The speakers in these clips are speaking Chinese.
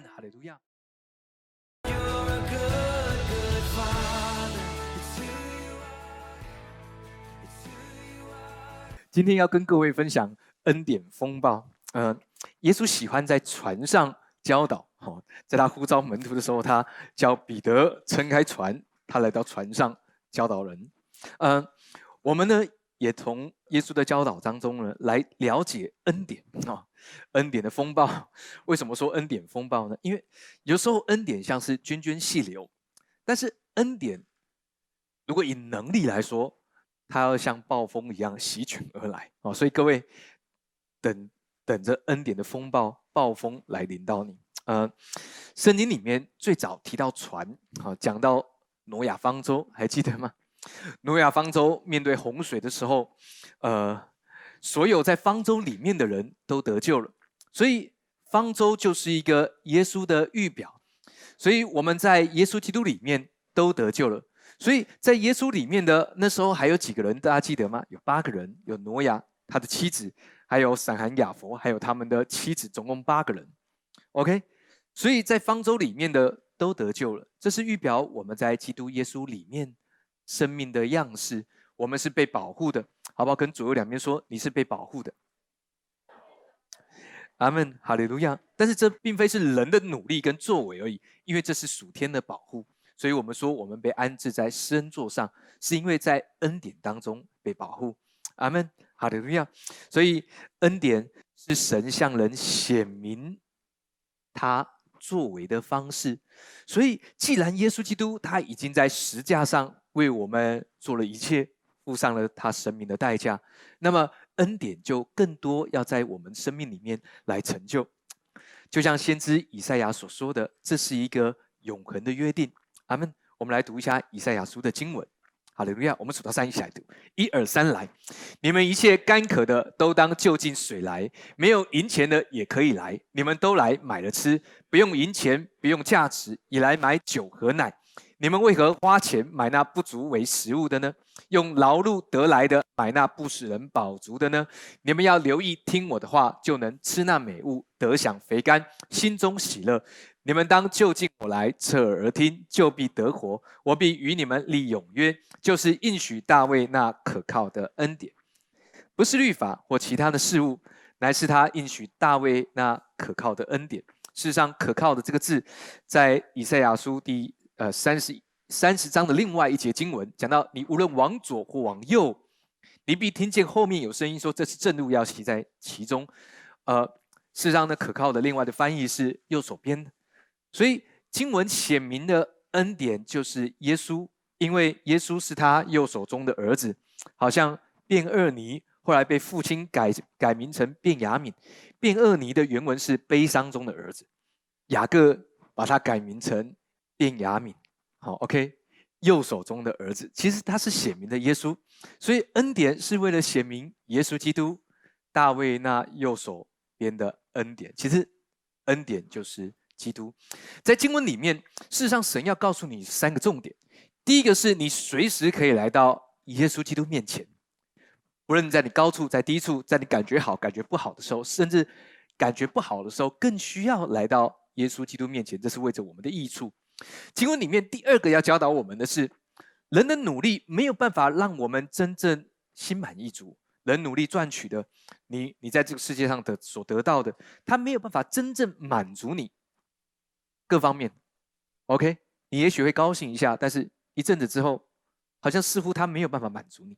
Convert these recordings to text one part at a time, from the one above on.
哈利路亚。今天要跟各位分享恩典风暴。嗯，耶稣喜欢在船上教导。好，在他呼召门徒的时候，他叫彼得撑开船，他来到船上教导人。嗯，我们呢也从耶稣的教导当中呢来了解恩典啊，恩典的风暴。为什么说恩典风暴呢？因为有时候恩典像是涓涓细流，但是恩典如果以能力来说，它要像暴风一样席卷而来哦，所以各位等等着恩典的风暴暴风来临到你。呃，圣经里面最早提到船，好讲到挪亚方舟，还记得吗？挪亚方舟面对洪水的时候，呃，所有在方舟里面的人都得救了，所以方舟就是一个耶稣的预表，所以我们在耶稣基督里面都得救了。所以在耶稣里面的那时候还有几个人，大家记得吗？有八个人，有挪亚他的妻子，还有闪寒雅佛，还有他们的妻子，总共八个人。OK，所以在方舟里面的都得救了。这是预表我们在基督耶稣里面生命的样式，我们是被保护的，好不好？跟左右两边说，你是被保护的。阿门，哈利路亚。但是这并非是人的努力跟作为而已，因为这是属天的保护。所以我们说，我们被安置在施恩座上，是因为在恩典当中被保护。阿门，哈利路亚。所以恩典是神向人显明他作为的方式。所以，既然耶稣基督他已经在石架上为我们做了一切，付上了他生命的代价，那么恩典就更多要在我们生命里面来成就。就像先知以赛亚所说的，这是一个永恒的约定。阿门。我们来读一下以赛亚书的经文。好利路亚！我们数到三一起来读。一二三，来！你们一切干渴的都当就近水来，没有银钱的也可以来。你们都来买了吃，不用银钱，不用价值，也来买酒和奶。你们为何花钱买那不足为食物的呢？用劳碌得来的买那不使人饱足的呢？你们要留意听我的话，就能吃那美物，得享肥甘，心中喜乐。你们当就近我来，侧耳而听，就必得活。我必与你们立永约，就是应许大卫那可靠的恩典，不是律法或其他的事物，乃是他应许大卫那可靠的恩典。事实上，可靠的这个字，在以赛亚书第呃三十三十章的另外一节经文讲到：你无论往左或往右，你必听见后面有声音说：“这是正路，要骑在其中。”呃，事实上呢，可靠的另外的翻译是右手边。所以经文显明的恩典就是耶稣，因为耶稣是他右手中的儿子，好像卞厄尼后来被父亲改改名成卞雅敏，卞厄尼的原文是悲伤中的儿子，雅各把他改名成卞雅敏，好，OK，右手中的儿子，其实他是显明的耶稣，所以恩典是为了显明耶稣基督，大卫那右手边的恩典，其实恩典就是。基督在经文里面，事实上神要告诉你三个重点。第一个是你随时可以来到耶稣基督面前，无论在你高处、在低处，在你感觉好、感觉不好的时候，甚至感觉不好的时候，更需要来到耶稣基督面前，这是为着我们的益处。经文里面第二个要教导我们的是，人的努力没有办法让我们真正心满意足。人努力赚取的，你你在这个世界上的所得到的，他没有办法真正满足你。各方面，OK，你也许会高兴一下，但是一阵子之后，好像似乎他没有办法满足你。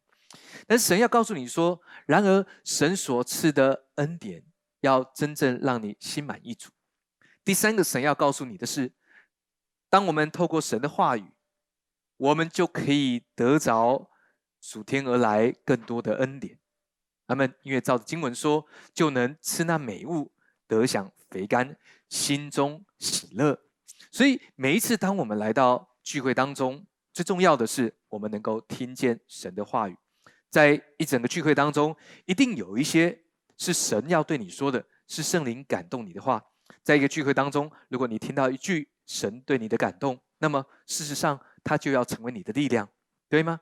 但神要告诉你说，然而神所赐的恩典要真正让你心满意足。第三个，神要告诉你的是，当我们透过神的话语，我们就可以得着属天而来更多的恩典。他们因为照着经文说，就能吃那美物，得享肥甘，心中喜乐。所以每一次，当我们来到聚会当中，最重要的是我们能够听见神的话语。在一整个聚会当中，一定有一些是神要对你说的，是圣灵感动你的话。在一个聚会当中，如果你听到一句神对你的感动，那么事实上，它就要成为你的力量，对吗？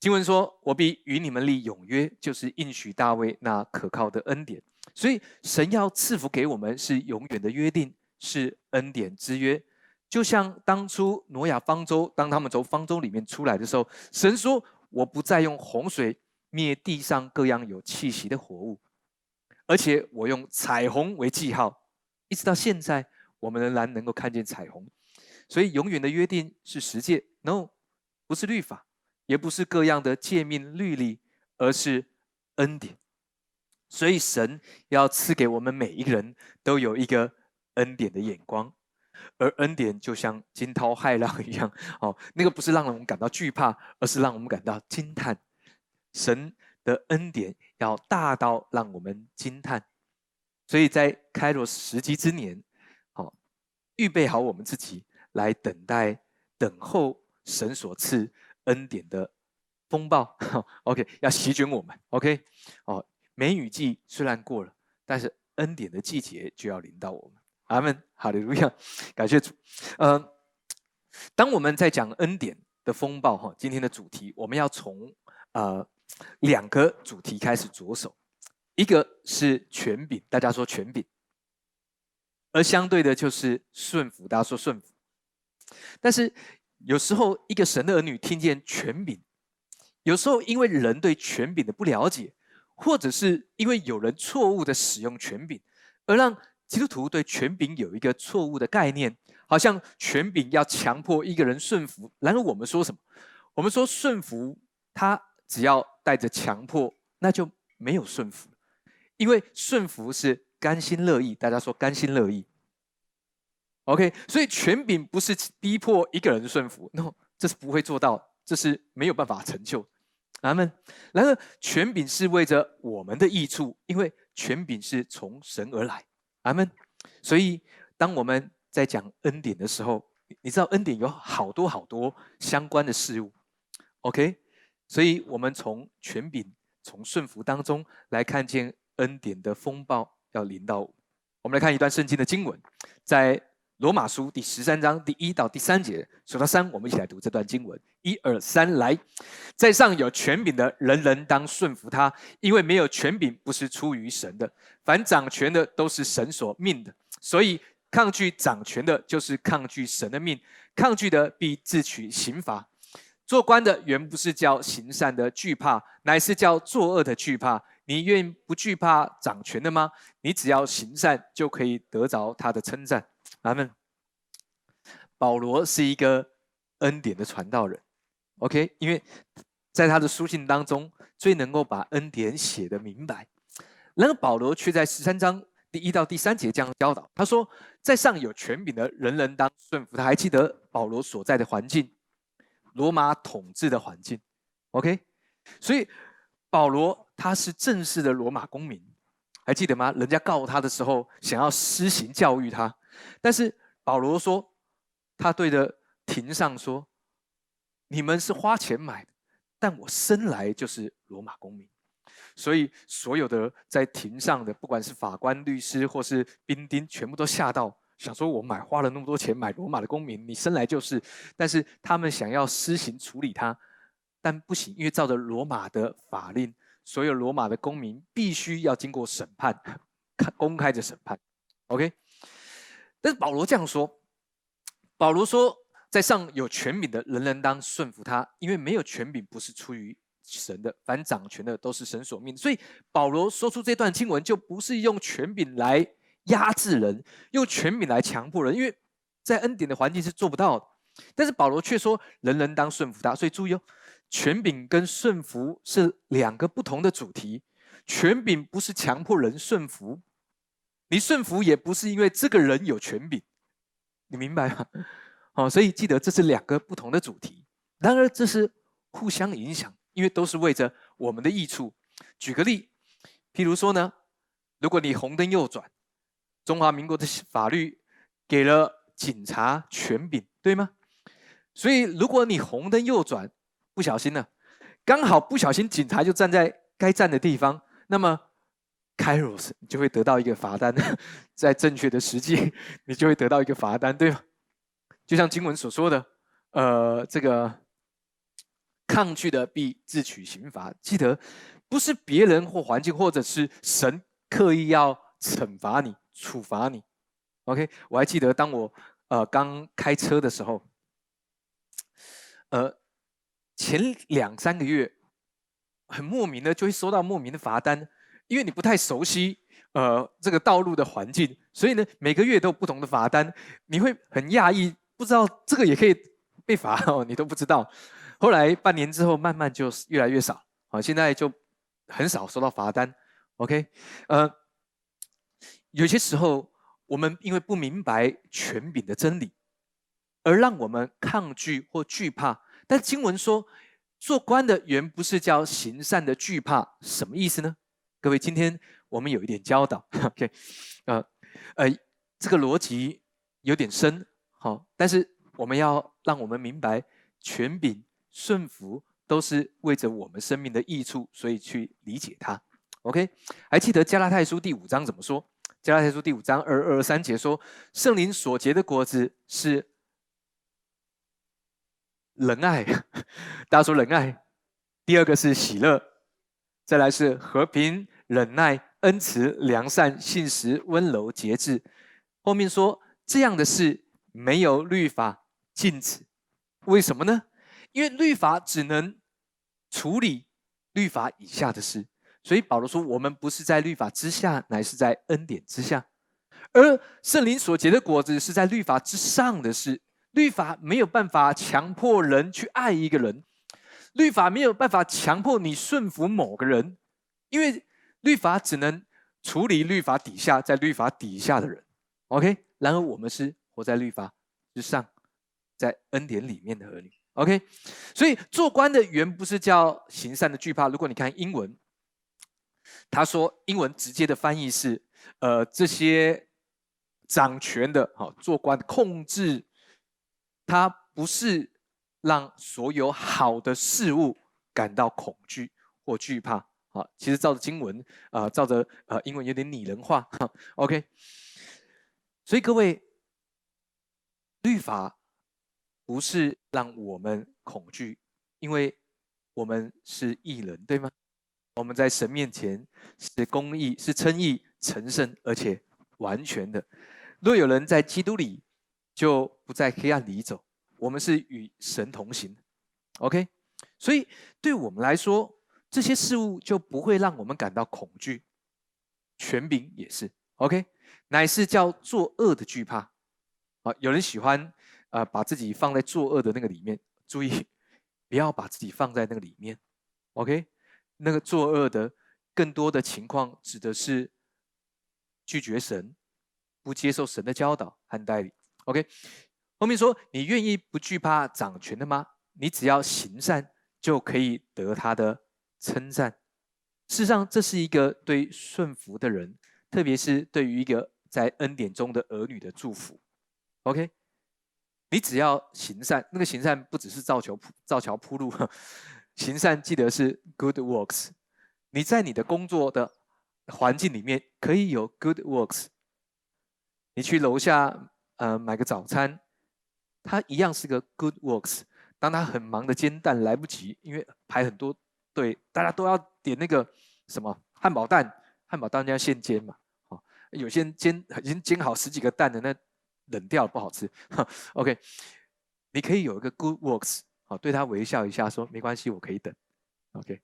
经文说：“我必与你们立永约，就是应许大卫那可靠的恩典。”所以，神要赐福给我们是永远的约定。是恩典之约，就像当初挪亚方舟，当他们从方舟里面出来的时候，神说：“我不再用洪水灭地上各样有气息的活物，而且我用彩虹为记号，一直到现在，我们仍然能够看见彩虹。所以，永远的约定是十诫，no，不是律法，也不是各样的诫命律例，而是恩典。”所以神要赐给我们每一个人都有一个恩典的眼光，而恩典就像惊涛骇浪一样，哦，那个不是让我们感到惧怕，而是让我们感到惊叹。神的恩典要大到让我们惊叹。所以在开罗时机之年，预备好我们自己来等待、等候神所赐恩典的风暴。OK，要席卷我们。OK，哦。梅雨季虽然过了，但是恩典的季节就要临到我们。阿门，哈利路亚，感谢主。嗯，当我们在讲恩典的风暴哈，今天的主题我们要从呃两个主题开始着手，一个是权柄，大家说权柄，而相对的就是顺服，大家说顺服。但是有时候一个神的儿女听见权柄，有时候因为人对权柄的不了解。或者是因为有人错误的使用权柄，而让基督徒对权柄有一个错误的概念，好像权柄要强迫一个人顺服。然而我们说什么？我们说顺服，他只要带着强迫，那就没有顺服。因为顺服是甘心乐意，大家说甘心乐意。OK，所以权柄不是逼迫一个人顺服，no，这是不会做到，这是没有办法成就。阿门。然而，权柄是为着我们的益处，因为权柄是从神而来。阿门。所以，当我们在讲恩典的时候，你知道恩典有好多好多相关的事物。OK，所以我们从权柄、从顺服当中来看见恩典的风暴要临到五。我们来看一段圣经的经文，在。罗马书第十三章第一到第三节，数到三，我们一起来读这段经文。一二三，来，在上有权柄的人人当顺服他，因为没有权柄不是出于神的。凡掌权的都是神所命的，所以抗拒掌权的，就是抗拒神的命。抗拒的必自取刑罚。做官的原不是叫行善的惧怕，乃是叫作恶的惧怕。你愿不惧怕掌权的吗？你只要行善，就可以得着他的称赞。阿门。保罗是一个恩典的传道人，OK，因为在他的书信当中，最能够把恩典写得明白。然而保罗却在十三章第一到第三节这样教导：他说，在上有权柄的人人当顺服他。还记得保罗所在的环境，罗马统治的环境，OK。所以保罗他是正式的罗马公民，还记得吗？人家告他的时候，想要施行教育他。但是保罗说，他对着庭上说：“你们是花钱买的，但我生来就是罗马公民。”所以所有的在庭上的，不管是法官、律师或是兵丁，全部都吓到，想说：“我买花了那么多钱买罗马的公民，你生来就是。”但是他们想要施行处理他，但不行，因为照着罗马的法令，所有罗马的公民必须要经过审判，看公开的审判。OK。但是保罗这样说，保罗说，在上有权柄的人人当顺服他，因为没有权柄不是出于神的，凡掌权的都是神所命。所以保罗说出这段经文，就不是用权柄来压制人，用权柄来强迫人，因为在恩典的环境是做不到的。但是保罗却说，人人当顺服他。所以注意哦，权柄跟顺服是两个不同的主题。权柄不是强迫人顺服。你顺服也不是因为这个人有权柄，你明白吗？好，所以记得这是两个不同的主题。然而这是互相影响，因为都是为着我们的益处。举个例，譬如说呢，如果你红灯右转，中华民国的法律给了警察权柄，对吗？所以如果你红灯右转不小心了，刚好不小心警察就站在该站的地方，那么。Kairos，你就会得到一个罚单，在正确的时机，你就会得到一个罚单，对吗？就像经文所说的，呃，这个抗拒的必自取刑罚。记得，不是别人或环境，或者是神刻意要惩罚你、处罚你，OK，我还记得当我呃刚开车的时候，呃前两三个月很莫名的就会收到莫名的罚单，因为你不太熟悉呃这个道路的环境，所以呢每个月都有不同的罚单，你会很讶异，不知道这个也可以被罚 哦，你都不知道。后来半年之后，慢慢就越来越少，啊，现在就很少收到罚单。OK，呃，有些时候我们因为不明白权柄的真理，而让我们抗拒或惧怕。但经文说，做官的原不是叫行善的惧怕，什么意思呢？各位，今天我们有一点教导。OK，呃，呃，这个逻辑有点深，好，但是我们要让我们明白，权柄顺服都是为着我们生命的益处，所以去理解它。OK，还记得加拉太书第五章怎么说？加拉太书第五章二二三节说：“圣灵所结的果子是仁爱。”大家说仁爱。第二个是喜乐，再来是和平、忍耐、恩慈、良善、信实、温柔、节制。后面说这样的事没有律法禁止。为什么呢？因为律法只能处理律法以下的事。所以保罗说：“我们不是在律法之下，乃是在恩典之下。而圣灵所结的果子是在律法之上的事。律法没有办法强迫人去爱一个人，律法没有办法强迫你顺服某个人，因为律法只能处理律法底下在律法底下的人。OK，然而我们是活在律法之上，在恩典里面的儿女。OK，所以做官的原不是叫行善的惧怕。如果你看英文。”他说：“英文直接的翻译是，呃，这些掌权的，好做官控制，他不是让所有好的事物感到恐惧或惧怕。好，其实照着经文，啊，照着呃英文有点拟人化。OK，所以各位，律法不是让我们恐惧，因为我们是异人，对吗？”我们在神面前是公义、是称义、成圣，而且完全的。若有人在基督里，就不在黑暗里走。我们是与神同行，OK。所以对我们来说，这些事物就不会让我们感到恐惧。权柄也是，OK，乃是叫作恶的惧怕。啊，有人喜欢啊，把自己放在作恶的那个里面。注意，不要把自己放在那个里面，OK。那个作恶的，更多的情况指的是拒绝神，不接受神的教导和带领。OK，后面说你愿意不惧怕掌权的吗？你只要行善，就可以得他的称赞。事实上，这是一个对顺服的人，特别是对于一个在恩典中的儿女的祝福。OK，你只要行善，那个行善不只是造桥铺造桥铺路。行善记得是 good works，你在你的工作的环境里面可以有 good works。你去楼下呃买个早餐，它一样是个 good works。当他很忙的煎蛋来不及，因为排很多队，大家都要点那个什么汉堡蛋，汉堡蛋要现煎嘛，有些人煎已经煎好十几个蛋的，那冷掉了不好吃。OK，你可以有一个 good works。好，对他微笑一下，说没关系，我可以等。OK，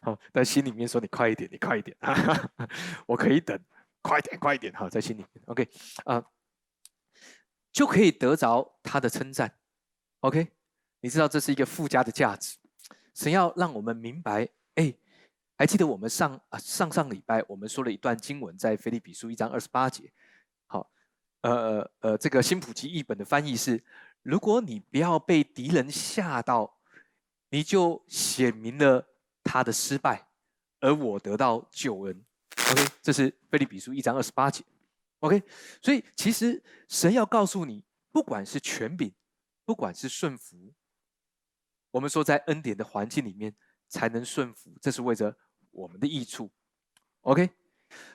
好，在心里面说你快一点，你快一点，我可以等，快点，快一点。好，在心里面，OK，啊，就可以得着他的称赞。OK，你知道这是一个附加的价值。神要让我们明白，哎，还记得我们上啊上上礼拜我们说了一段经文，在腓立比书一章二十八节。好，呃呃，这个新普及译本的翻译是。如果你不要被敌人吓到，你就显明了他的失败，而我得到救恩。OK，这是菲利比书一章二十八节。OK，所以其实神要告诉你，不管是权柄，不管是顺服，我们说在恩典的环境里面才能顺服，这是为着我们的益处。OK，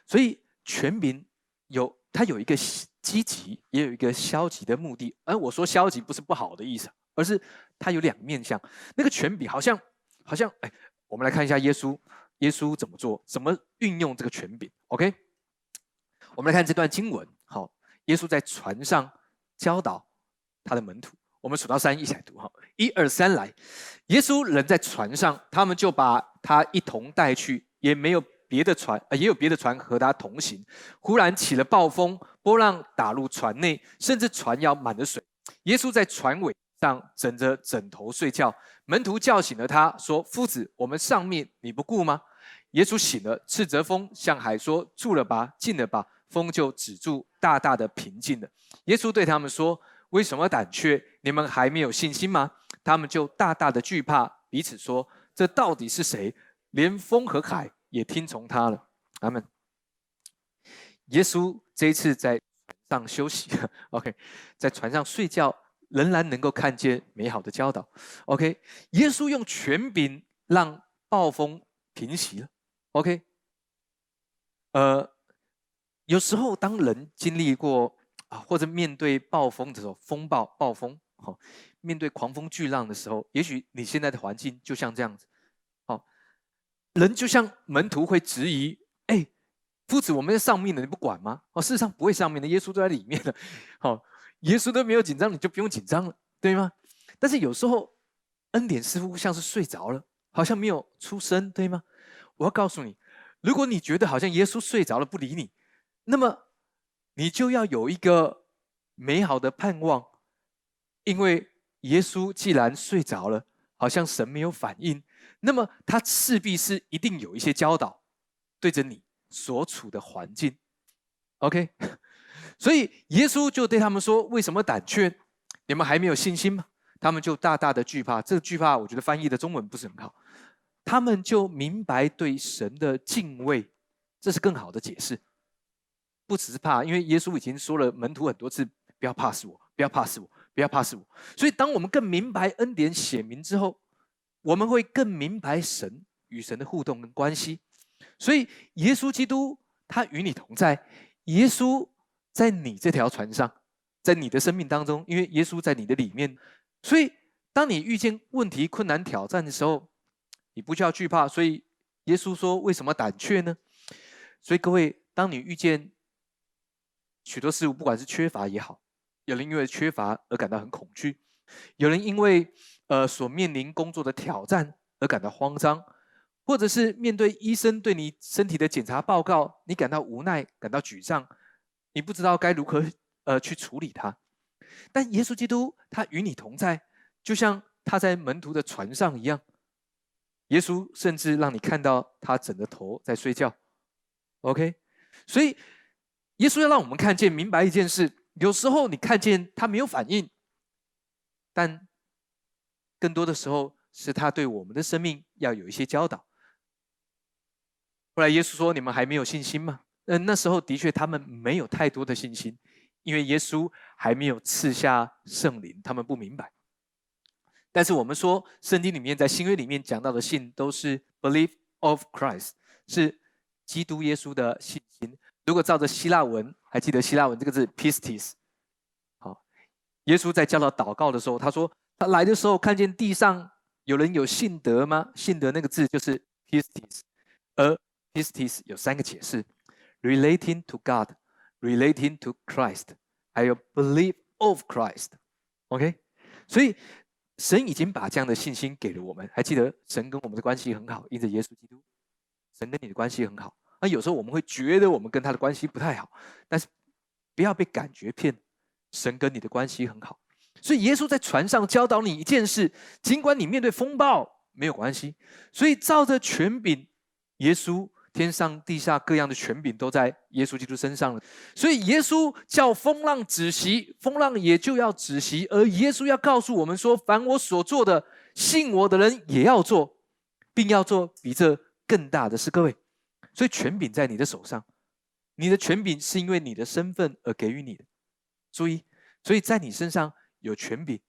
所以权柄有它有一个。积极也有一个消极的目的，而我说消极不是不好的意思，而是它有两面相。那个权柄好像好像哎，我们来看一下耶稣，耶稣怎么做，怎么运用这个权柄？OK，我们来看这段经文。好，耶稣在船上教导他的门徒。我们数到三，一起来读哈，一二三，来。耶稣人在船上，他们就把他一同带去，也没有别的船，呃，也有别的船和他同行。忽然起了暴风，波浪打入船内，甚至船要满了水。耶稣在船尾上枕着枕头睡觉，门徒叫醒了他，说：“夫子，我们上面你不顾吗？”耶稣醒了，斥责风，向海说：“住了吧，静了吧。”风就止住，大大的平静了。耶稣对他们说。为什么胆怯？你们还没有信心吗？他们就大大的惧怕，彼此说：“这到底是谁？连风和海也听从他了。”阿门。耶稣这一次在上休息，OK，在船上睡觉，仍然能够看见美好的教导。OK，耶稣用权柄让暴风平息了。OK，呃，有时候当人经历过。啊，或者面对暴风的时候，风暴、暴风，好，面对狂风巨浪的时候，也许你现在的环境就像这样子，好，人就像门徒会质疑，哎，夫子，我们在上命的，你不管吗？哦，事实上不会上命的，耶稣都在里面的，好，耶稣都没有紧张，你就不用紧张了，对吗？但是有时候恩典似乎像是睡着了，好像没有出声，对吗？我要告诉你，如果你觉得好像耶稣睡着了不理你，那么。你就要有一个美好的盼望，因为耶稣既然睡着了，好像神没有反应，那么他势必是一定有一些教导，对着你所处的环境，OK？所以耶稣就对他们说：“为什么胆怯？你们还没有信心吗？”他们就大大的惧怕。这个惧怕，我觉得翻译的中文不是很好。他们就明白对神的敬畏，这是更好的解释。不只是怕，因为耶稣已经说了门徒很多次，不要怕死我，不要怕死我，不要怕死我。所以，当我们更明白恩典显明之后，我们会更明白神与神的互动跟关系。所以，耶稣基督他与你同在，耶稣在你这条船上，在你的生命当中，因为耶稣在你的里面。所以，当你遇见问题、困难、挑战的时候，你不需要惧怕。所以，耶稣说：“为什么胆怯呢？”所以，各位，当你遇见许多事物，不管是缺乏也好，有人因为缺乏而感到很恐惧；有人因为呃所面临工作的挑战而感到慌张，或者是面对医生对你身体的检查报告，你感到无奈、感到沮丧，你不知道该如何呃去处理它。但耶稣基督他与你同在，就像他在门徒的船上一样。耶稣甚至让你看到他枕着头在睡觉。OK，所以。耶稣要让我们看见、明白一件事：有时候你看见他没有反应，但更多的时候是他对我们的生命要有一些教导。后来耶稣说：“你们还没有信心吗？”嗯，那时候的确他们没有太多的信心，因为耶稣还没有赐下圣灵，他们不明白。但是我们说，圣经里面在新约里面讲到的信，都是 belief of Christ，是基督耶稣的信心。如果照着希腊文，还记得希腊文这个字 pistis，好，耶稣在教导祷告的时候，他说他来的时候看见地上有人有信德吗？信德那个字就是 pistis，而 pistis 有三个解释：relating to God，relating to Christ，还有 believe of Christ。OK，所以神已经把这样的信心给了我们。还记得神跟我们的关系很好，因着耶稣基督，神跟你的关系很好。那有时候我们会觉得我们跟他的关系不太好，但是不要被感觉骗，神跟你的关系很好。所以耶稣在船上教导你一件事，尽管你面对风暴没有关系。所以照着权柄，耶稣天上地下各样的权柄都在耶稣基督身上了。所以耶稣叫风浪止息，风浪也就要止息。而耶稣要告诉我们说：凡我所做的，信我的人也要做，并要做比这更大的事。各位。所以权柄在你的手上，你的权柄是因为你的身份而给予你的。注意，所以在你身上有权柄，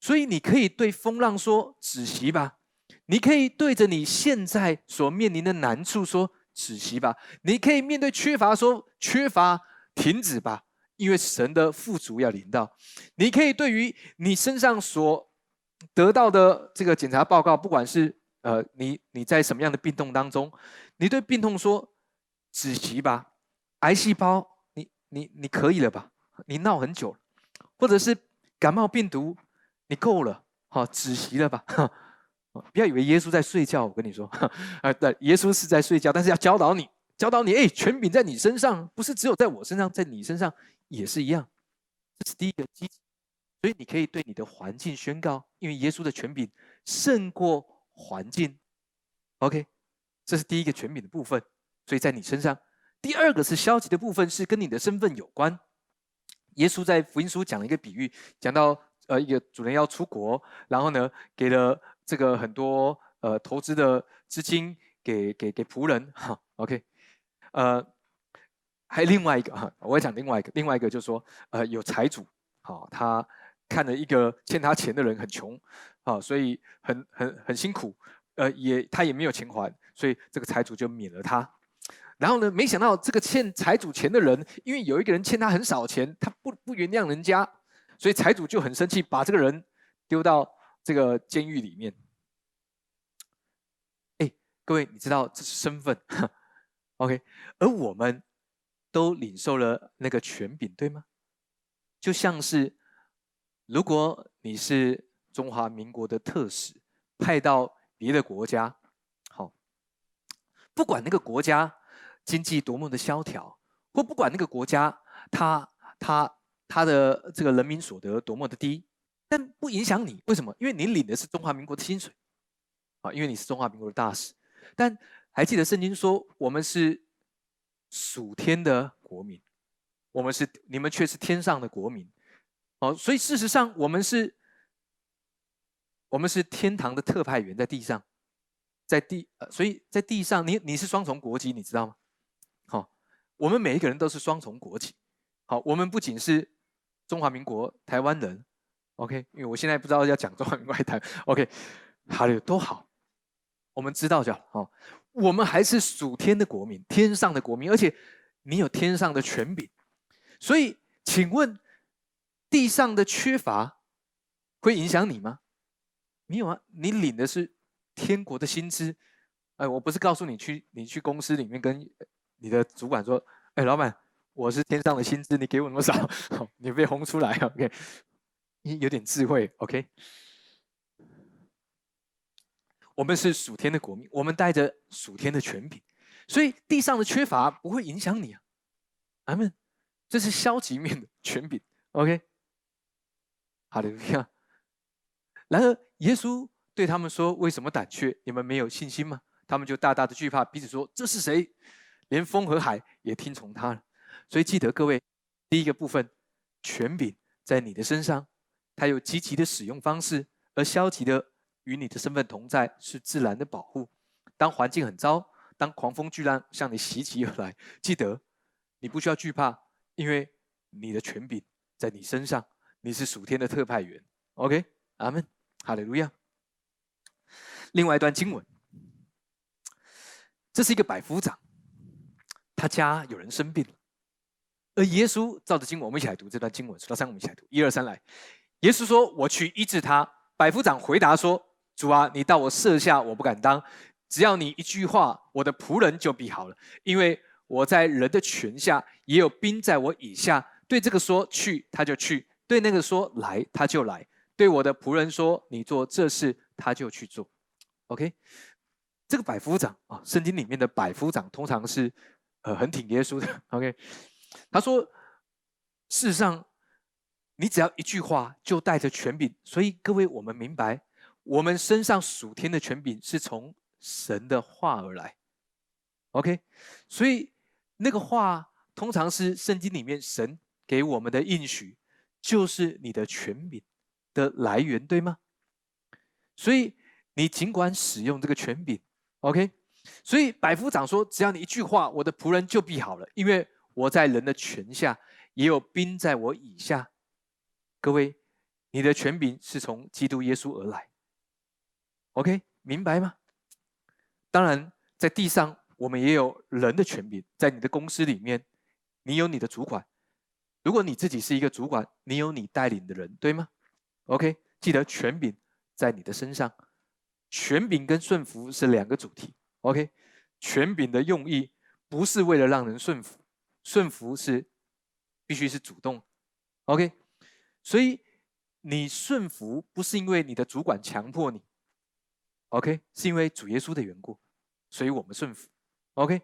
所以你可以对风浪说止息吧，你可以对着你现在所面临的难处说止息吧，你可以面对缺乏说缺乏停止吧，因为神的富足要临到。你可以对于你身上所得到的这个检查报告，不管是呃你你在什么样的病痛当中。你对病痛说：“止息吧，癌细胞，你你你可以了吧你闹很久了，或者是感冒病毒，你够了，好止息了吧？不要以为耶稣在睡觉，我跟你说，啊，对，耶稣是在睡觉，但是要教导你，教导你，哎，权柄在你身上，不是只有在我身上，在你身上也是一样。这是第一个基，所以你可以对你的环境宣告，因为耶稣的权柄胜过环境。OK，这是第一个权柄的部分，所以在你身上。第二个是消极的部分，是跟你的身份有关。耶稣在福音书讲了一个比喻，讲到呃一个主人要出国，然后呢给了这个很多呃投资的资金给给给仆人哈。OK，呃，还有另外一个哈，我要讲另外一个，另外一个就是说呃有财主，好他看了一个欠他钱的人很穷，啊，所以很很很辛苦。呃，也他也没有钱还，所以这个财主就免了他。然后呢，没想到这个欠财主钱的人，因为有一个人欠他很少钱，他不不原谅人家，所以财主就很生气，把这个人丢到这个监狱里面。哎，各位，你知道这是身份，OK？而我们都领受了那个权柄，对吗？就像是如果你是中华民国的特使，派到。别的国家，不管那个国家经济多么的萧条，或不管那个国家他他他的这个人民所得多么的低，但不影响你。为什么？因为你领的是中华民国的薪水，啊，因为你是中华民国的大使。但还记得圣经说，我们是属天的国民，我们是你们却是天上的国民，哦，所以事实上我们是。我们是天堂的特派员，在地上，在地呃，所以在地上，你你是双重国籍，你知道吗？好，我们每一个人都是双重国籍。好，我们不仅是中华民国台湾人，OK，因为我现在不知道要讲中华民国台，OK，好了，多好，我们知道就好。好，我们还是属天的国民，天上的国民，而且你有天上的权柄，所以，请问地上的缺乏会影响你吗？没有啊，你领的是天国的薪资，哎，我不是告诉你去，你去公司里面跟你的主管说，哎，老板，我是天上的薪资，你给我那么少，你被轰出来，OK，你有点智慧，OK。我们是属天的国民，我们带着属天的权柄，所以地上的缺乏不会影响你啊，阿门。这是消极面的权柄，OK。好的，看。然而，耶稣对他们说：“为什么胆怯？你们没有信心吗？”他们就大大的惧怕，彼此说：“这是谁？连风和海也听从他了。”所以，记得各位，第一个部分，权柄在你的身上，它有积极的使用方式；而消极的与你的身份同在，是自然的保护。当环境很糟，当狂风巨浪向你袭击而来，记得你不需要惧怕，因为你的权柄在你身上，你是属天的特派员。OK，阿门。哈利路亚。另外一段经文，这是一个百夫长，他家有人生病了，而耶稣照着经文，我们一起来读这段经文。数到三，我们一起来读。一二三，来。耶稣说：“我去医治他。”百夫长回答说：“主啊，你到我舍下，我不敢当。只要你一句话，我的仆人就必好了。因为我在人的权下，也有兵在我以下。对这个说去，他就去；对那个说来，他就来。”对我的仆人说：“你做这事，他就去做。” OK，这个百夫长啊，圣经里面的百夫长通常是呃很挺耶稣的。OK，他说：“事实上，你只要一句话，就带着权柄。所以各位，我们明白，我们身上属天的权柄是从神的话而来。OK，所以那个话通常是圣经里面神给我们的应许，就是你的权柄。”的来源对吗？所以你尽管使用这个权柄，OK。所以百夫长说：“只要你一句话，我的仆人就必好了，因为我在人的权下，也有兵在我以下。”各位，你的权柄是从基督耶稣而来，OK，明白吗？当然，在地上我们也有人的权柄，在你的公司里面，你有你的主管。如果你自己是一个主管，你有你带领的人，对吗？OK，记得权柄在你的身上，权柄跟顺服是两个主题。OK，权柄的用意不是为了让人顺服，顺服是必须是主动 OK，所以你顺服不是因为你的主管强迫你，OK，是因为主耶稣的缘故，所以我们顺服。OK，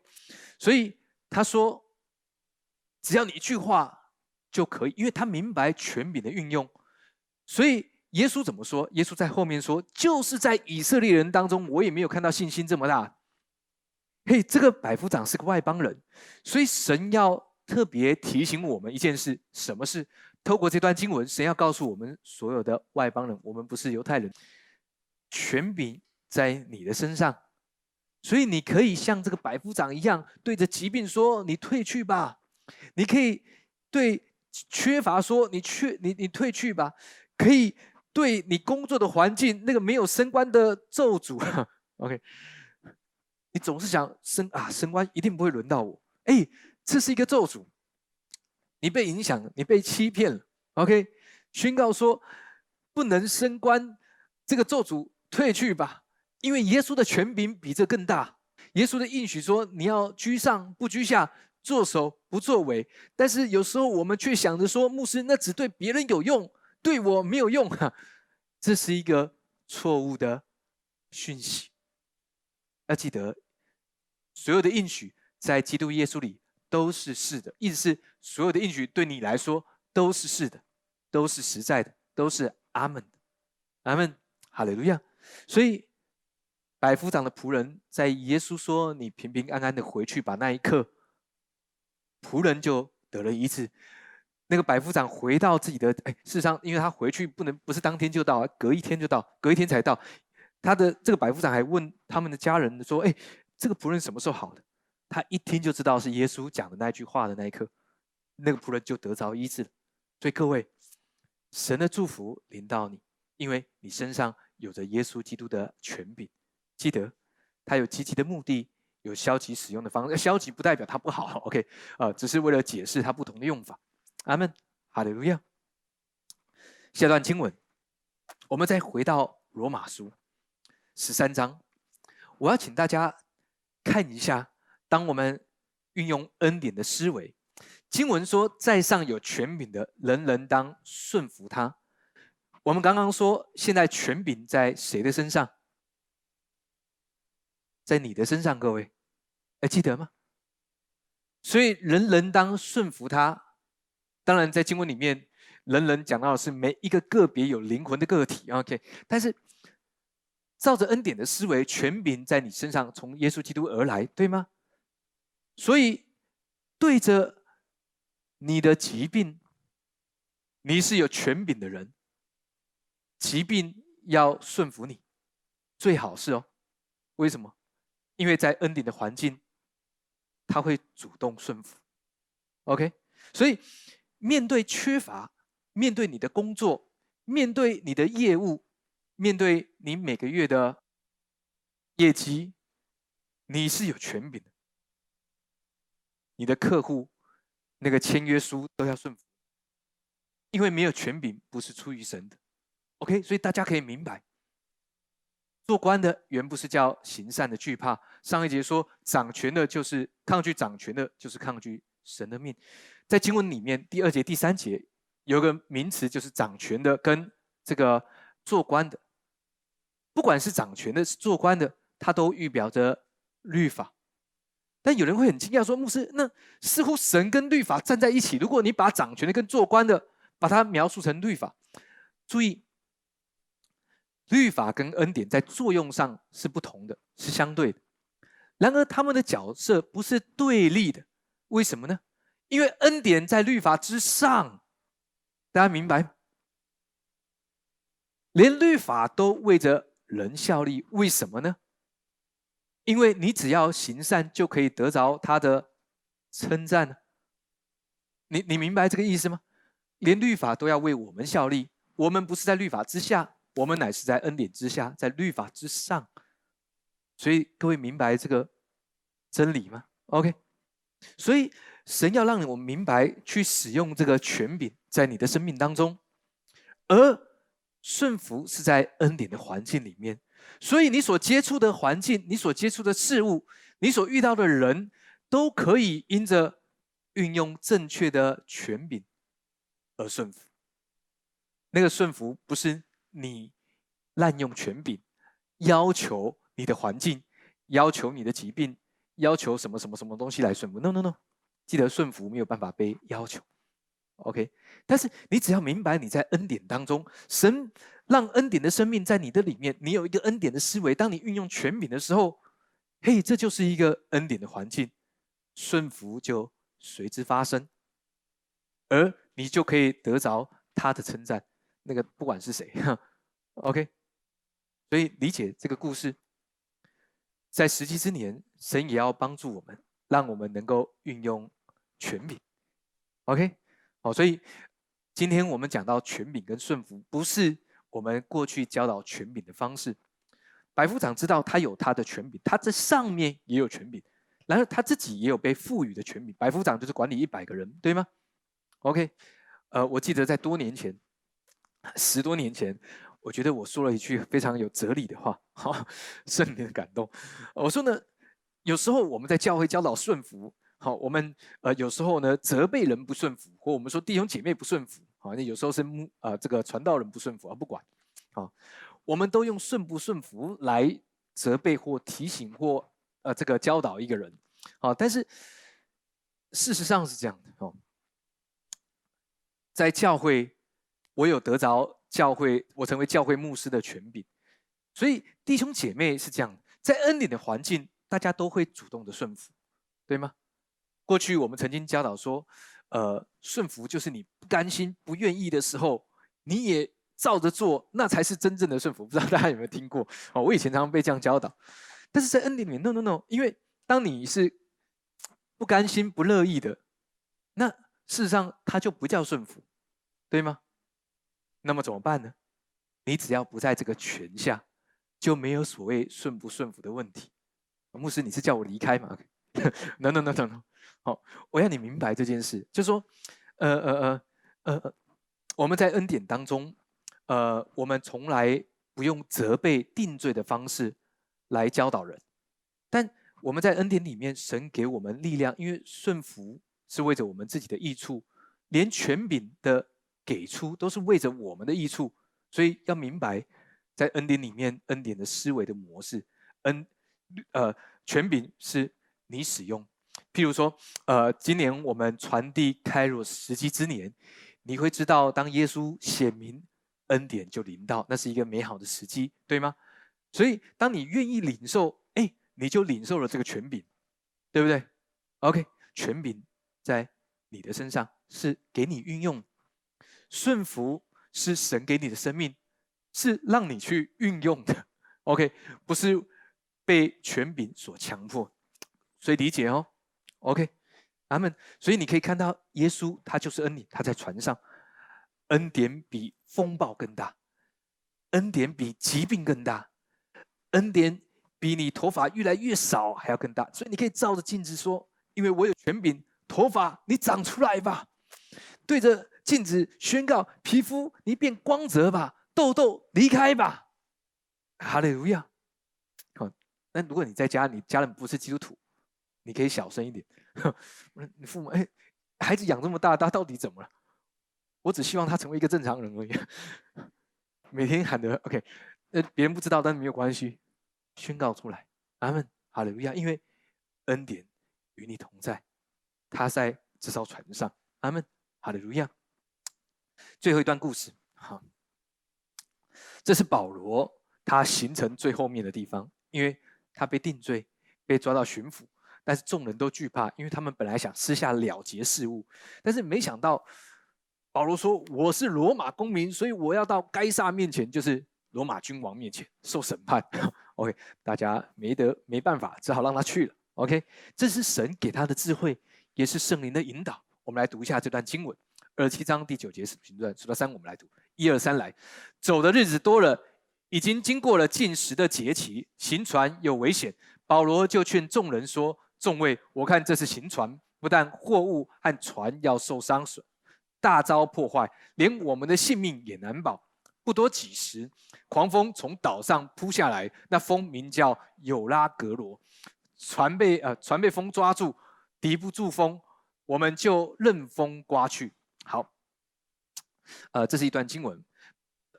所以他说，只要你一句话就可以，因为他明白权柄的运用。所以耶稣怎么说？耶稣在后面说，就是在以色列人当中，我也没有看到信心这么大。嘿，这个百夫长是个外邦人，所以神要特别提醒我们一件事：什么事？透过这段经文，神要告诉我们所有的外邦人，我们不是犹太人，权柄在你的身上。所以你可以像这个百夫长一样，对着疾病说：“你退去吧。”你可以对缺乏说：“你去，你你退去吧。”可以对你工作的环境那个没有升官的咒诅，OK。你总是想升啊，升官一定不会轮到我。哎，这是一个咒诅，你被影响，你被欺骗了。OK，宣告说不能升官，这个咒诅退去吧，因为耶稣的权柄比这更大。耶稣的应许说你要居上不居下，做首不作尾。但是有时候我们却想着说，牧师那只对别人有用，对我没有用。这是一个错误的讯息。要记得。所有的应许在基督耶稣里都是是的，意思是所有的应许对你来说都是是的，都是实在的，都是阿门的，阿门，哈利路亚。所以百夫长的仆人在耶稣说你平平安安的回去吧那一刻，仆人就得了一次。那个百夫长回到自己的哎，事实上，因为他回去不能不是当天就到，隔一天就到，隔一天才到。他的这个百夫长还问他们的家人说：“哎。”这个仆人什么时候好的？他一听就知道是耶稣讲的那句话的那一刻，那个仆人就得着医治了。所以各位，神的祝福临到你，因为你身上有着耶稣基督的权柄。记得，他有积极的目的，有消极使用的方式。消极不代表他不好，OK？啊，只是为了解释他不同的用法。阿门，哈利路亚。下段经文，我们再回到罗马书十三章，我要请大家。看一下，当我们运用恩典的思维，经文说，在上有权柄的人人当顺服他。我们刚刚说，现在权柄在谁的身上？在你的身上，各位，还记得吗？所以人人当顺服他。当然，在经文里面，人人讲到的是每一个个别有灵魂的个体。OK，但是。照着恩典的思维，权柄在你身上从耶稣基督而来，对吗？所以对着你的疾病，你是有权柄的人，疾病要顺服你，最好是哦。为什么？因为在恩典的环境，他会主动顺服。OK，所以面对缺乏，面对你的工作，面对你的业务。面对你每个月的业绩，你是有权柄的。你的客户那个签约书都要顺服，因为没有权柄不是出于神的。OK，所以大家可以明白，做官的原不是叫行善的惧怕。上一节说掌权的就是抗拒掌权的，就是抗拒神的命。在经文里面第二节、第三节有个名词，就是掌权的跟这个做官的。不管是掌权的，是做官的，他都预表着律法。但有人会很惊讶说：“牧师，那似乎神跟律法站在一起。如果你把掌权的跟做官的，把它描述成律法，注意，律法跟恩典在作用上是不同的，是相对的。然而他们的角色不是对立的。为什么呢？因为恩典在律法之上，大家明白？连律法都为着。人效力，为什么呢？因为你只要行善，就可以得着他的称赞你你明白这个意思吗？连律法都要为我们效力，我们不是在律法之下，我们乃是在恩典之下，在律法之上。所以各位明白这个真理吗？OK，所以神要让我们明白，去使用这个权柄在你的生命当中，而。顺服是在恩典的环境里面，所以你所接触的环境、你所接触的事物、你所遇到的人，都可以因着运用正确的权柄，而顺服。那个顺服不是你滥用权柄，要求你的环境，要求你的疾病，要求什么什么什么东西来顺服。No No No，记得顺服没有办法被要求。OK，但是你只要明白你在恩典当中，神让恩典的生命在你的里面，你有一个恩典的思维。当你运用权柄的时候，嘿，这就是一个恩典的环境，顺服就随之发生，而你就可以得着他的称赞。那个不管是谁哈，OK，所以理解这个故事，在时机之年，神也要帮助我们，让我们能够运用权柄，OK。好，所以今天我们讲到权柄跟顺服，不是我们过去教导权柄的方式。白夫长知道他有他的权柄，他在上面也有权柄，然后他自己也有被赋予的权柄。白夫长就是管理一百个人，对吗？OK，呃，我记得在多年前，十多年前，我觉得我说了一句非常有哲理的话，哈，圣灵的感动。我说呢，有时候我们在教会教导顺服。好，我们呃有时候呢责备人不顺服，或我们说弟兄姐妹不顺服，好，那有时候是牧啊这个传道人不顺服，啊不管，好，我们都用顺不顺服来责备或提醒或呃这个教导一个人，好，但是事实上是这样的哦，在教会我有得着教会，我成为教会牧师的权柄，所以弟兄姐妹是这样，在恩典的环境，大家都会主动的顺服，对吗？过去我们曾经教导说，呃，顺服就是你不甘心、不愿意的时候，你也照着做，那才是真正的顺服。不知道大家有没有听过？哦，我以前常常被这样教导。但是在恩典里面，no no no，因为当你是不甘心、不乐意的，那事实上它就不叫顺服，对吗？那么怎么办呢？你只要不在这个权下，就没有所谓顺不顺服的问题。牧师，你是叫我离开吗？No no no no no。好，我要你明白这件事，就是说，呃呃呃呃，我们在恩典当中，呃，我们从来不用责备、定罪的方式来教导人，但我们在恩典里面，神给我们力量，因为顺服是为着我们自己的益处，连权柄的给出都是为着我们的益处，所以要明白，在恩典里面，恩典的思维的模式，恩，呃，权柄是你使用。譬如说，呃，今年我们传递开入时机之年，你会知道，当耶稣显明恩典就临到，那是一个美好的时机，对吗？所以，当你愿意领受，哎，你就领受了这个权柄，对不对？OK，权柄在你的身上是给你运用，顺服是神给你的生命，是让你去运用的。OK，不是被权柄所强迫，所以理解哦。OK，阿门。所以你可以看到，耶稣他就是恩典，他在船上，恩典比风暴更大，恩典比疾病更大，恩典比你头发越来越少还要更大。所以你可以照着镜子说：“因为我有权柄，头发你长出来吧。”对着镜子宣告：“皮肤你变光泽吧，痘痘离开吧。”哈利路亚。好，那如果你在家，你家人不是基督徒。你可以小声一点。我说你父母哎，孩子养这么大，他到底怎么了？我只希望他成为一个正常人而已。每天喊的 OK，那别人不知道，但是没有关系，宣告出来。阿门，哈利路亚。因为恩典与你同在，他在这艘船上。阿门，哈利路亚。最后一段故事，好，这是保罗他行程最后面的地方，因为他被定罪，被抓到巡抚。但是众人都惧怕，因为他们本来想私下了结事务，但是没想到保罗说：“我是罗马公民，所以我要到该撒面前，就是罗马君王面前受审判。”OK，大家没得没办法，只好让他去了。OK，这是神给他的智慧，也是圣灵的引导。我们来读一下这段经文，二七章第九节是评论，数到三我们来读，一二三来。走的日子多了，已经经过了禁食的节期，行船有危险，保罗就劝众人说。众位，我看这是行船，不但货物和船要受伤损，大遭破坏，连我们的性命也难保。不多几时，狂风从岛上扑下来，那风名叫有拉格罗，船被呃船被风抓住，敌不住风，我们就任风刮去。好，呃，这是一段经文。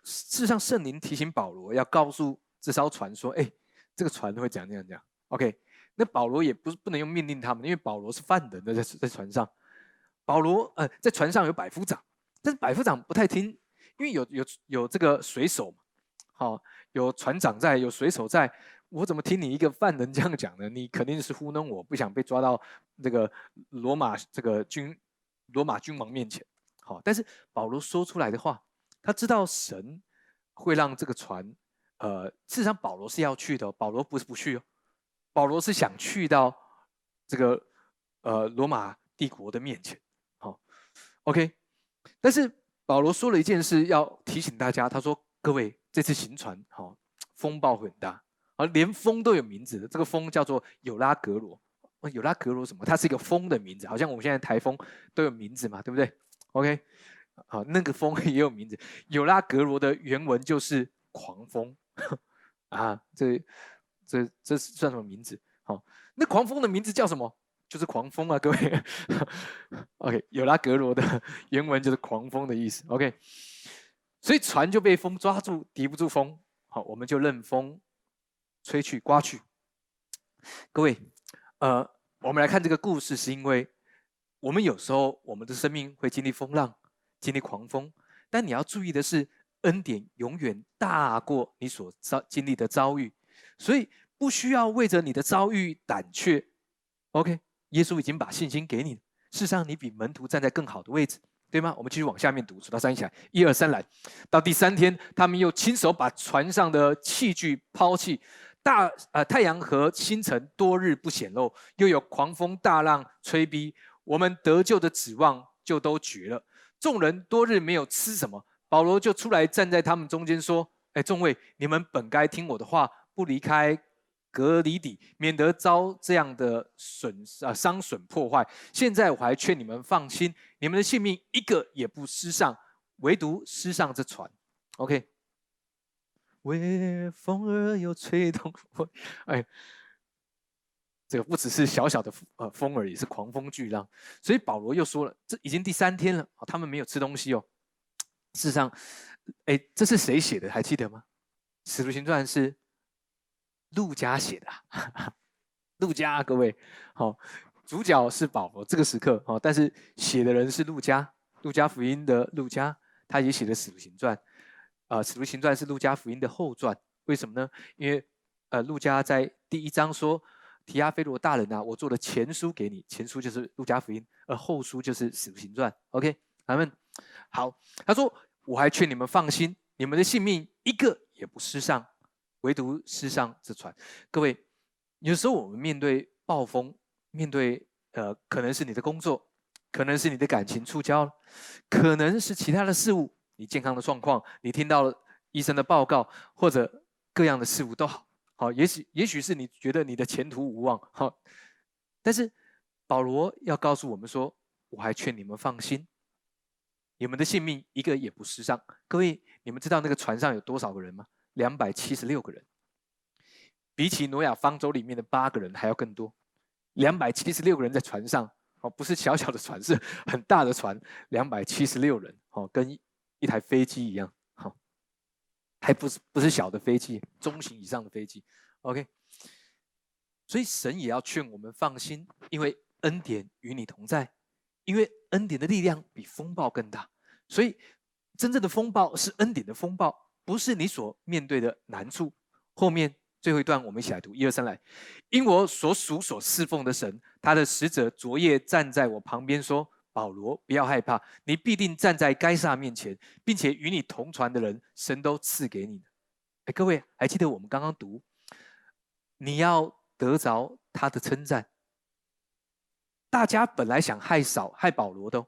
事实上，圣灵提醒保罗要告诉这艘船说：“哎，这个船会怎样怎样怎样。” OK，那保罗也不是不能用命令他们，因为保罗是犯人的，在在船上。保罗呃，在船上有百夫长，但是百夫长不太听，因为有有有这个水手嘛，好，有船长在，有水手在，我怎么听你一个犯人这样讲呢？你肯定是糊弄我，不想被抓到这个罗马这个军罗马君王面前。好，但是保罗说出来的话。他知道神会让这个船，呃，事实上保罗是要去的，保罗不是不去哦，保罗是想去到这个呃罗马帝国的面前，好，OK，但是保罗说了一件事要提醒大家，他说各位这次行船，好，风暴很大，而连风都有名字的，这个风叫做有拉格罗，有拉格罗什么？它是一个风的名字，好像我们现在台风都有名字嘛，对不对？OK。好，那个风也有名字，有拉格罗的原文就是狂风 啊，这这这是算什么名字？好，那狂风的名字叫什么？就是狂风啊，各位。OK，有拉格罗的原文就是狂风的意思。OK，所以船就被风抓住，敌不住风。好，我们就任风吹去刮去。各位，呃，我们来看这个故事，是因为我们有时候我们的生命会经历风浪。经历狂风，但你要注意的是，恩典永远大过你所遭经历的遭遇，所以不需要为着你的遭遇胆怯。OK，耶稣已经把信心给你，事实上你比门徒站在更好的位置，对吗？我们继续往下面读，数到三起来，一二三来。到第三天，他们又亲手把船上的器具抛弃，大呃太阳和星辰多日不显露，又有狂风大浪吹逼，我们得救的指望就都绝了。众人多日没有吃什么，保罗就出来站在他们中间说：“哎，众位，你们本该听我的话，不离开隔离底，免得遭这样的损啊伤损破坏。现在我还劝你们放心，你们的性命一个也不失上，唯独失上这船。”OK，微风儿又吹动我，哎。这个不只是小小的呃风而已，是狂风巨浪。所以保罗又说了，这已经第三天了，他们没有吃东西哦。事实上，哎，这是谁写的？还记得吗？《使徒行传》是路加写的，路加各位好，主角是保罗这个时刻哦，但是写的人是路加，路加福音的路加，他也写了《使徒行传》啊，《使徒行传》是路加福音的后传。为什么呢？因为呃，路加在第一章说。提阿菲罗大人啊，我做了前书给你，前书就是路加福音，而后书就是使徒行传。OK，咱们好。他说：“我还劝你们放心，你们的性命一个也不失上，唯独失上这船。”各位，有时候我们面对暴风，面对呃，可能是你的工作，可能是你的感情触礁，可能是其他的事物，你健康的状况，你听到了医生的报告，或者各样的事物都好。好，也许也许是你觉得你的前途无望，好，但是保罗要告诉我们说，我还劝你们放心，你们的性命一个也不失上。各位，你们知道那个船上有多少个人吗？两百七十六个人，比起挪亚方舟里面的八个人还要更多。两百七十六个人在船上，哦，不是小小的船，是很大的船，两百七十六人，哦，跟一台飞机一样。还不是不是小的飞机，中型以上的飞机，OK。所以神也要劝我们放心，因为恩典与你同在，因为恩典的力量比风暴更大。所以真正的风暴是恩典的风暴，不是你所面对的难处。后面最后一段，我们一起来读，一二三来。因我所属所侍奉的神，他的使者昨夜站在我旁边说。保罗，不要害怕，你必定站在该撒面前，并且与你同船的人，神都赐给你。哎，各位还记得我们刚刚读，你要得着他的称赞。大家本来想害少、害保罗的，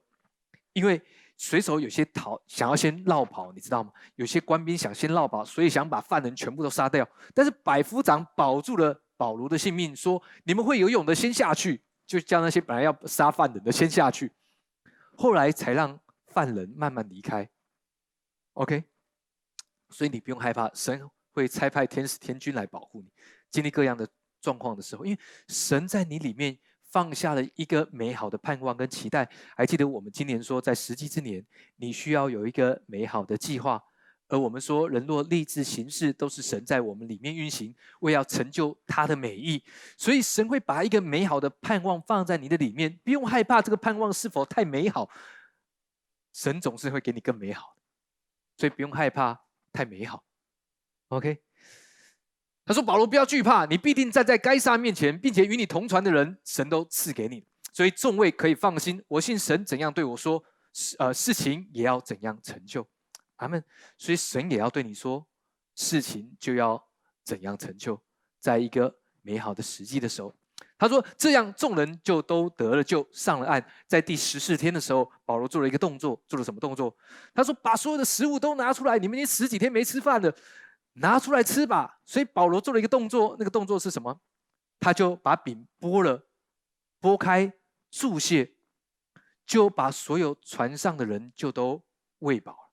因为水手有些逃，想要先绕跑，你知道吗？有些官兵想先绕跑，所以想把犯人全部都杀掉。但是百夫长保住了保罗的性命，说：“你们会游泳的，先下去。”就叫那些本来要杀犯人的先下去。后来才让犯人慢慢离开，OK，所以你不用害怕，神会差派天使天军来保护你。经历各样的状况的时候，因为神在你里面放下了一个美好的盼望跟期待。还记得我们今年说，在时机之年，你需要有一个美好的计划。而我们说，人若立志行事，都是神在我们里面运行，为要成就他的美意。所以神会把一个美好的盼望放在你的里面，不用害怕这个盼望是否太美好。神总是会给你更美好的，所以不用害怕太美好。OK，他说：“保罗，不要惧怕，你必定站在该撒面前，并且与你同船的人，神都赐给你，所以众位可以放心。我信神怎样对我说，事呃事情也要怎样成就。”阿门。所以神也要对你说，事情就要怎样成就，在一个美好的时机的时候。他说：“这样众人就都得了救，上了岸。在第十四天的时候，保罗做了一个动作，做了什么动作？他说：把所有的食物都拿出来，你们已经十几天没吃饭了，拿出来吃吧。所以保罗做了一个动作，那个动作是什么？他就把饼剥了，剥开注泻，就把所有船上的人就都喂饱了。”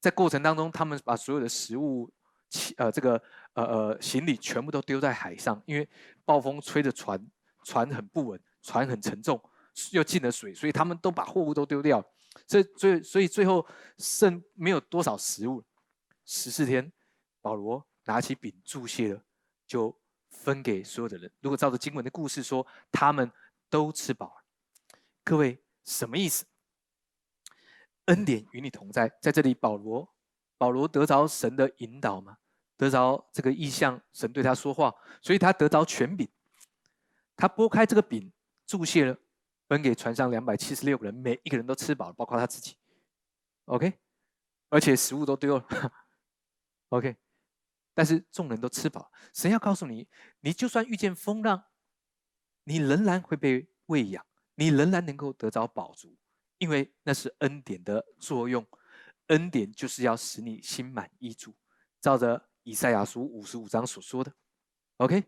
在过程当中，他们把所有的食物、呃，这个呃呃行李全部都丢在海上，因为暴风吹着船，船很不稳，船很沉重，又进了水，所以他们都把货物都丢掉。所以，所以，所以最后剩没有多少食物。十四天，保罗拿起饼注谢了，就分给所有的人。如果照着经文的故事说，他们都吃饱了。各位，什么意思？恩典与你同在，在这里，保罗，保罗得着神的引导吗？得着这个意象，神对他说话，所以他得着权柄。他拨开这个饼，注谢了，分给船上两百七十六个人，每一个人都吃饱了，包括他自己。OK，而且食物都丢了。OK，但是众人都吃饱。神要告诉你，你就算遇见风浪，你仍然会被喂养，你仍然能够得着饱足。因为那是恩典的作用，恩典就是要使你心满意足，照着以赛亚书五十五章所说的。OK，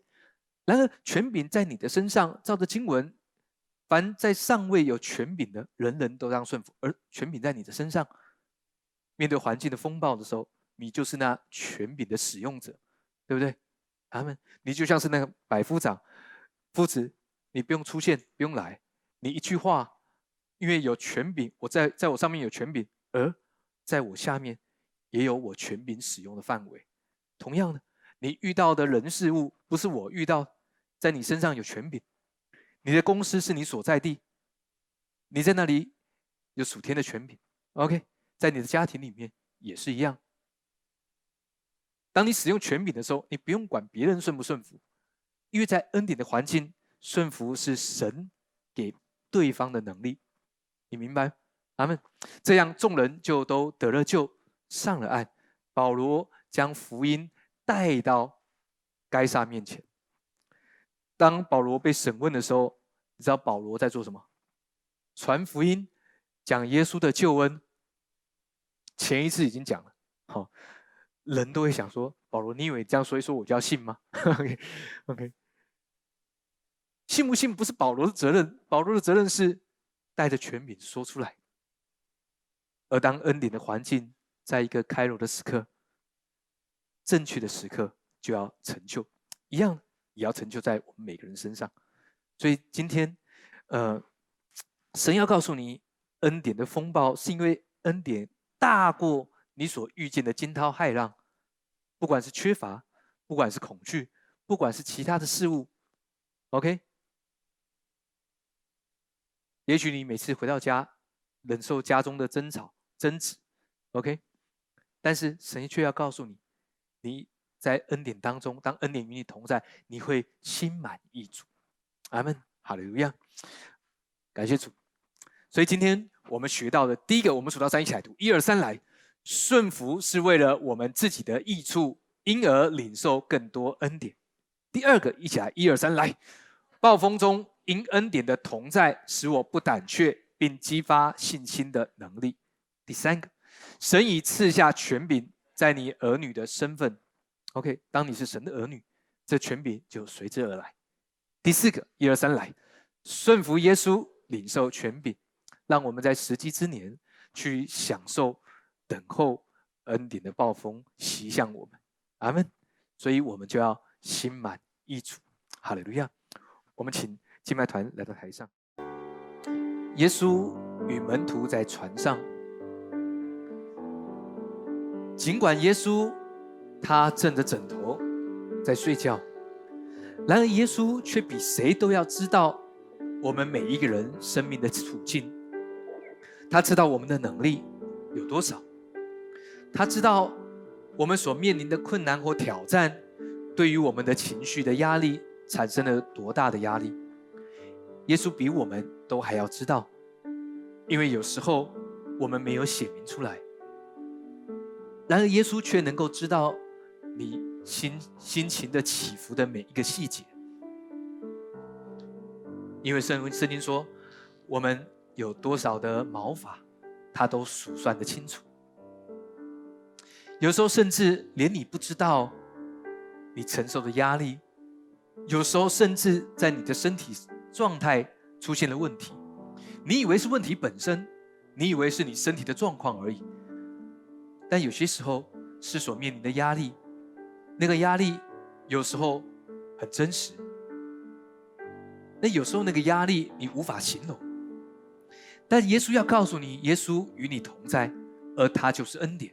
然而权柄在你的身上，照着经文，凡在上位有权柄的，人人都让顺服。而权柄在你的身上，面对环境的风暴的时候，你就是那权柄的使用者，对不对？他们，你就像是那个百夫长，夫子，你不用出现，不用来，你一句话。因为有权柄，我在在我上面有权柄，而在我下面也有我权柄使用的范围。同样的，你遇到的人事物不是我遇到，在你身上有权柄。你的公司是你所在地，你在那里有属天的权柄。OK，在你的家庭里面也是一样。当你使用权柄的时候，你不用管别人顺不顺服，因为在恩典的环境，顺服是神给对方的能力。你明白，阿门。这样众人就都得了救，上了岸。保罗将福音带到该撒面前。当保罗被审问的时候，你知道保罗在做什么？传福音，讲耶稣的救恩。前一次已经讲了，好，人都会想说：保罗，你以为这样说一说我就要信吗？OK，OK，信不信不是保罗的责任，保罗的责任是。带着权柄说出来，而当恩典的环境在一个开罗的时刻，正确的时刻就要成就，一样也要成就在我们每个人身上。所以今天，呃，神要告诉你，恩典的风暴是因为恩典大过你所遇见的惊涛骇浪，不管是缺乏，不管是恐惧，不管是其他的事物，OK。也许你每次回到家，忍受家中的争吵、争执，OK，但是神却要告诉你，你在恩典当中，当恩典与你同在，你会心满意足。阿门，好的，路亚，感谢主。所以今天我们学到的第一个，我们数到三一起来读，一二三来，顺服是为了我们自己的益处，因而领受更多恩典。第二个，一起来，一二三来，暴风中。因恩典的同在，使我不胆怯，并激发信心的能力。第三个，神已赐下权柄，在你儿女的身份。OK，当你是神的儿女，这权柄就随之而来。第四个，一二三来，顺服耶稣，领受权柄，让我们在时机之年去享受等候恩典的暴风袭向我们。阿门。所以我们就要心满意足。哈利路亚。我们请敬拜团来到台上。耶稣与门徒在船上，尽管耶稣他枕着枕头在睡觉，然而耶稣却比谁都要知道我们每一个人生命的处境。他知道我们的能力有多少，他知道我们所面临的困难或挑战，对于我们的情绪的压力产生了多大的压力。耶稣比我们都还要知道，因为有时候我们没有写明出来。然而耶稣却能够知道你心心情的起伏的每一个细节，因为圣圣经说，我们有多少的毛发，他都数算得清楚。有时候甚至连你不知道你承受的压力，有时候甚至在你的身体。状态出现了问题，你以为是问题本身，你以为是你身体的状况而已，但有些时候是所面临的压力，那个压力有时候很真实，那有时候那个压力你无法形容，但耶稣要告诉你，耶稣与你同在，而他就是恩典，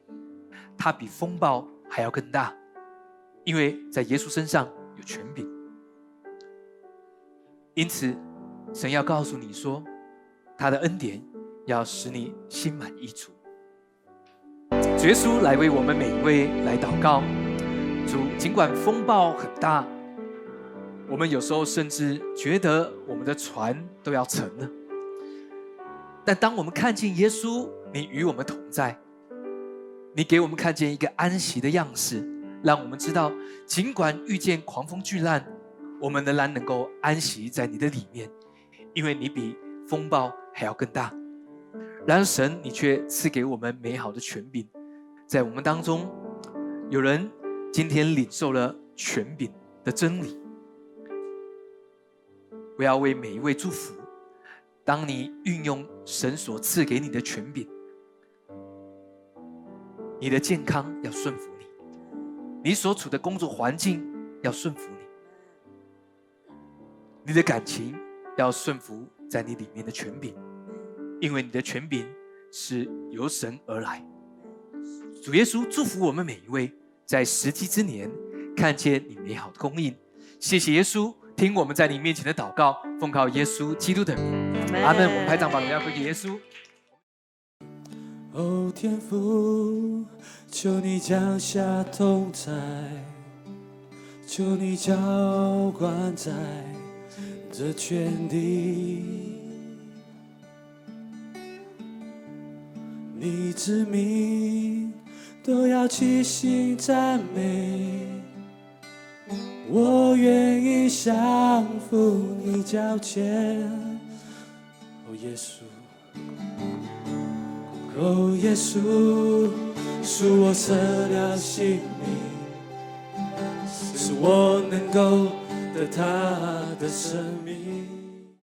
他比风暴还要更大，因为在耶稣身上有权柄。因此，神要告诉你说，他的恩典要使你心满意足。主耶稣来为我们每一位来祷告。主，尽管风暴很大，我们有时候甚至觉得我们的船都要沉了。但当我们看见耶稣，你与我们同在，你给我们看见一个安息的样式，让我们知道，尽管遇见狂风巨浪。我们仍然能够安息在你的里面，因为你比风暴还要更大。然而，神，你却赐给我们美好的权柄，在我们当中，有人今天领受了权柄的真理。我要为每一位祝福。当你运用神所赐给你的权柄，你的健康要顺服你，你所处的工作环境要顺服你。你的感情要顺服在你里面的权柄，因为你的权柄是由神而来。主耶稣祝福我们每一位，在时机之年看见你美好的供应。谢谢耶稣，听我们在你面前的祷告，奉靠耶稣基督的名，阿门。我们拍掌把荣耀归给耶稣。哦，天父，求你降下同在，求你浇灌在。这全地，你之名都要齐心赞美。我愿意降服你脚前，哦耶稣，哦耶稣，恕我舍掉性命，使我能够得。他的生命。